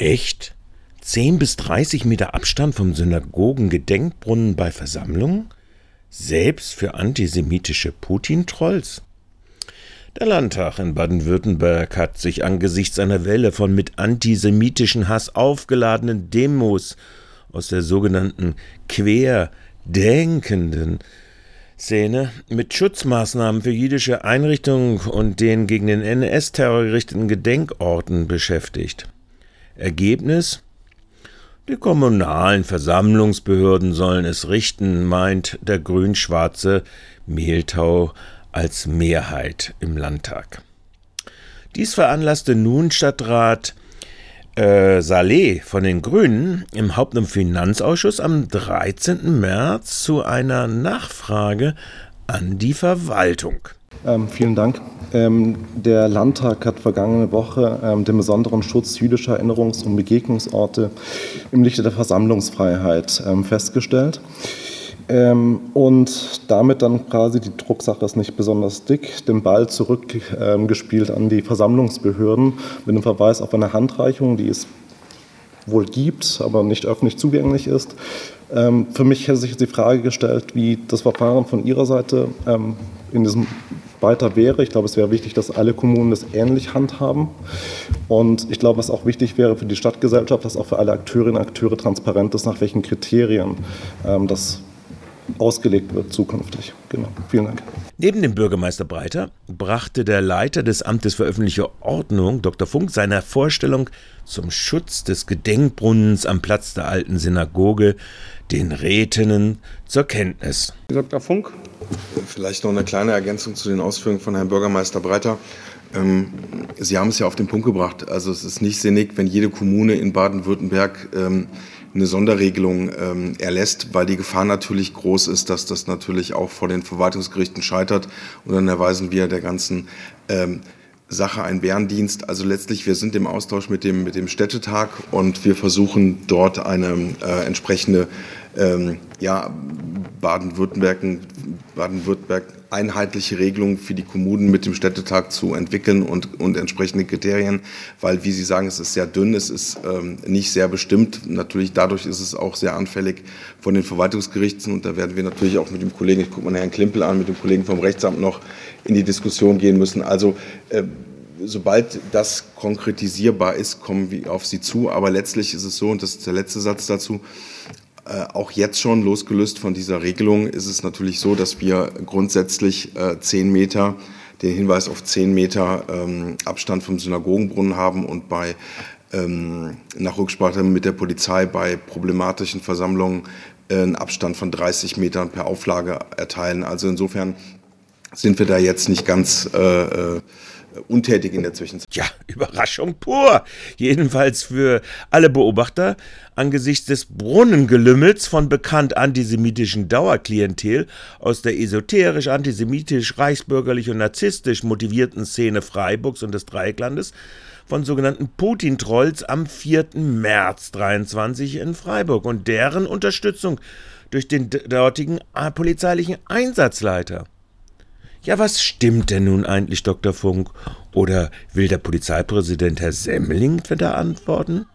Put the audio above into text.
Echt? 10 bis 30 Meter Abstand vom Synagogen-Gedenkbrunnen bei Versammlungen? Selbst für antisemitische Putin-Trolls? Der Landtag in Baden-Württemberg hat sich angesichts einer Welle von mit antisemitischen Hass aufgeladenen Demos aus der sogenannten querdenkenden Szene mit Schutzmaßnahmen für jüdische Einrichtungen und den gegen den NS-Terror gerichteten Gedenkorten beschäftigt. Ergebnis? Die kommunalen Versammlungsbehörden sollen es richten, meint der grün-schwarze Mehltau als Mehrheit im Landtag. Dies veranlasste nun Stadtrat äh, Saleh von den Grünen im Haupt- und Finanzausschuss am 13. März zu einer Nachfrage an die Verwaltung. Ähm, vielen Dank. Ähm, der Landtag hat vergangene Woche ähm, den besonderen Schutz jüdischer Erinnerungs- und Begegnungsorte im Lichte der Versammlungsfreiheit ähm, festgestellt. Ähm, und damit dann quasi, die Drucksache ist nicht besonders dick, den Ball zurückgespielt an die Versammlungsbehörden mit dem Verweis auf eine Handreichung, die es wohl gibt, aber nicht öffentlich zugänglich ist. Ähm, für mich hätte sich die Frage gestellt, wie das Verfahren von Ihrer Seite ähm, in diesem weiter wäre. Ich glaube, es wäre wichtig, dass alle Kommunen das ähnlich handhaben. Und ich glaube, was auch wichtig wäre für die Stadtgesellschaft, dass auch für alle Akteurinnen und Akteure transparent ist, nach welchen Kriterien das ausgelegt wird zukünftig. Genau. Vielen Dank. Neben dem Bürgermeister Breiter brachte der Leiter des Amtes für öffentliche Ordnung, Dr. Funk, seiner Vorstellung zum Schutz des Gedenkbrunnens am Platz der alten Synagoge den Rätinnen zur Kenntnis. Dr. Funk. Vielleicht noch eine kleine Ergänzung zu den Ausführungen von Herrn Bürgermeister Breiter. Ähm, Sie haben es ja auf den Punkt gebracht. Also es ist nicht sinnig, wenn jede Kommune in Baden-Württemberg ähm, eine Sonderregelung ähm, erlässt, weil die Gefahr natürlich groß ist, dass das natürlich auch vor den Verwaltungsgerichten scheitert. Und dann erweisen wir der ganzen ähm, Sache einen Bärendienst. Also letztlich, wir sind im Austausch mit dem, mit dem Städtetag und wir versuchen dort eine äh, entsprechende ähm, ja, Baden-Württemberg Baden-Württemberg einheitliche Regelungen für die Kommunen mit dem Städtetag zu entwickeln und, und entsprechende Kriterien, weil, wie Sie sagen, es ist sehr dünn, es ist ähm, nicht sehr bestimmt. Natürlich dadurch ist es auch sehr anfällig von den Verwaltungsgerichten und da werden wir natürlich auch mit dem Kollegen, ich gucke mal Herrn Klimpel an, mit dem Kollegen vom Rechtsamt noch in die Diskussion gehen müssen. Also äh, sobald das konkretisierbar ist, kommen wir auf Sie zu. Aber letztlich ist es so, und das ist der letzte Satz dazu, auch jetzt schon losgelöst von dieser Regelung ist es natürlich so, dass wir grundsätzlich äh, zehn Meter, den Hinweis auf zehn Meter ähm, Abstand vom Synagogenbrunnen haben und bei ähm, nach Rücksprache mit der Polizei bei problematischen Versammlungen äh, einen Abstand von 30 Metern per Auflage erteilen. Also insofern sind wir da jetzt nicht ganz äh, äh untätig in der Zwischenzeit. Ja, Überraschung pur. Jedenfalls für alle Beobachter angesichts des Brunnengelümmels von bekannt antisemitischen Dauerklientel aus der esoterisch, antisemitisch, reichsbürgerlich und narzisstisch motivierten Szene Freiburgs und des Dreiecklandes von sogenannten Putin-Trolls am 4. März 23 in Freiburg und deren Unterstützung durch den dortigen polizeilichen Einsatzleiter. Ja, was stimmt denn nun eigentlich, Dr. Funk? Oder will der Polizeipräsident Herr Semmeling da antworten?